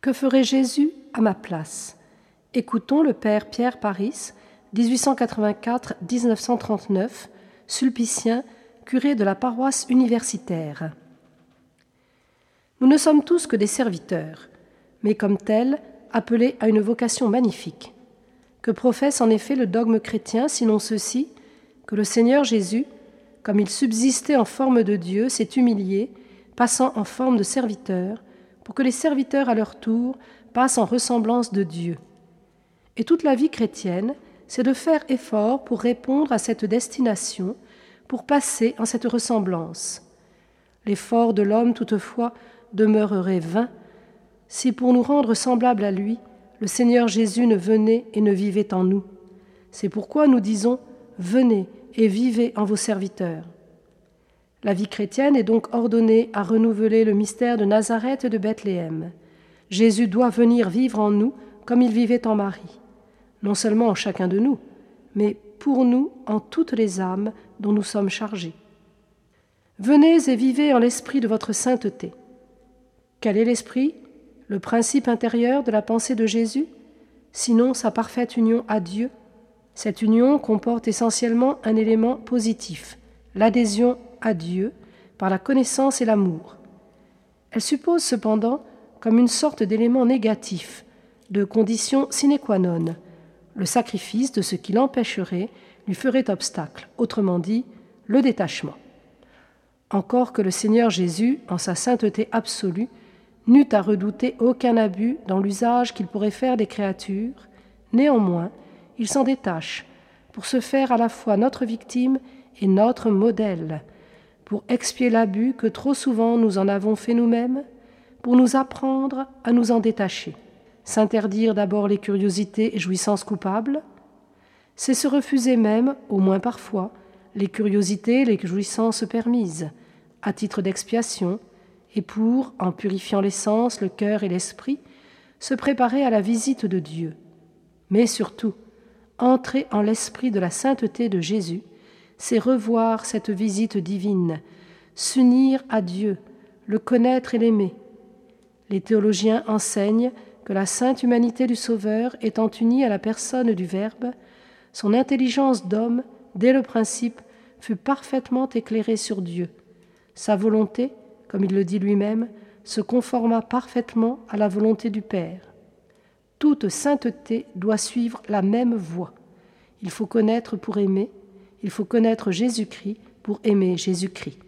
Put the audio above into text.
Que ferait Jésus à ma place? Écoutons le Père Pierre Paris, 1884-1939, sulpicien, curé de la paroisse universitaire. Nous ne sommes tous que des serviteurs, mais comme tels, appelés à une vocation magnifique. Que professe en effet le dogme chrétien, sinon ceci, que le Seigneur Jésus, comme il subsistait en forme de Dieu, s'est humilié, passant en forme de serviteur, pour que les serviteurs à leur tour passent en ressemblance de Dieu. Et toute la vie chrétienne, c'est de faire effort pour répondre à cette destination, pour passer en cette ressemblance. L'effort de l'homme, toutefois, demeurerait vain si pour nous rendre semblables à lui, le Seigneur Jésus ne venait et ne vivait en nous. C'est pourquoi nous disons Venez et vivez en vos serviteurs. La vie chrétienne est donc ordonnée à renouveler le mystère de Nazareth et de Bethléem. Jésus doit venir vivre en nous comme il vivait en Marie non seulement en chacun de nous, mais pour nous en toutes les âmes dont nous sommes chargés. Venez et vivez en l'esprit de votre sainteté. Quel est l'esprit? Le principe intérieur de la pensée de Jésus? Sinon sa parfaite union à Dieu Cette union comporte essentiellement un élément positif, l'adhésion à Dieu par la connaissance et l'amour. Elle suppose cependant comme une sorte d'élément négatif, de condition sine qua non, le sacrifice de ce qui l'empêcherait lui ferait obstacle, autrement dit, le détachement. Encore que le Seigneur Jésus, en sa sainteté absolue, n'eût à redouter aucun abus dans l'usage qu'il pourrait faire des créatures, néanmoins, il s'en détache pour se faire à la fois notre victime et notre modèle, pour expier l'abus que trop souvent nous en avons fait nous-mêmes, pour nous apprendre à nous en détacher. S'interdire d'abord les curiosités et jouissances coupables, c'est se refuser même, au moins parfois, les curiosités et les jouissances permises, à titre d'expiation, et pour, en purifiant les sens, le cœur et l'esprit, se préparer à la visite de Dieu. Mais surtout, entrer en l'esprit de la sainteté de Jésus, c'est revoir cette visite divine, s'unir à Dieu, le connaître et l'aimer. Les théologiens enseignent que la sainte humanité du Sauveur étant unie à la personne du Verbe, son intelligence d'homme, dès le principe, fut parfaitement éclairée sur Dieu. Sa volonté, comme il le dit lui-même, se conforma parfaitement à la volonté du Père. Toute sainteté doit suivre la même voie. Il faut connaître pour aimer, il faut connaître Jésus-Christ pour aimer Jésus-Christ.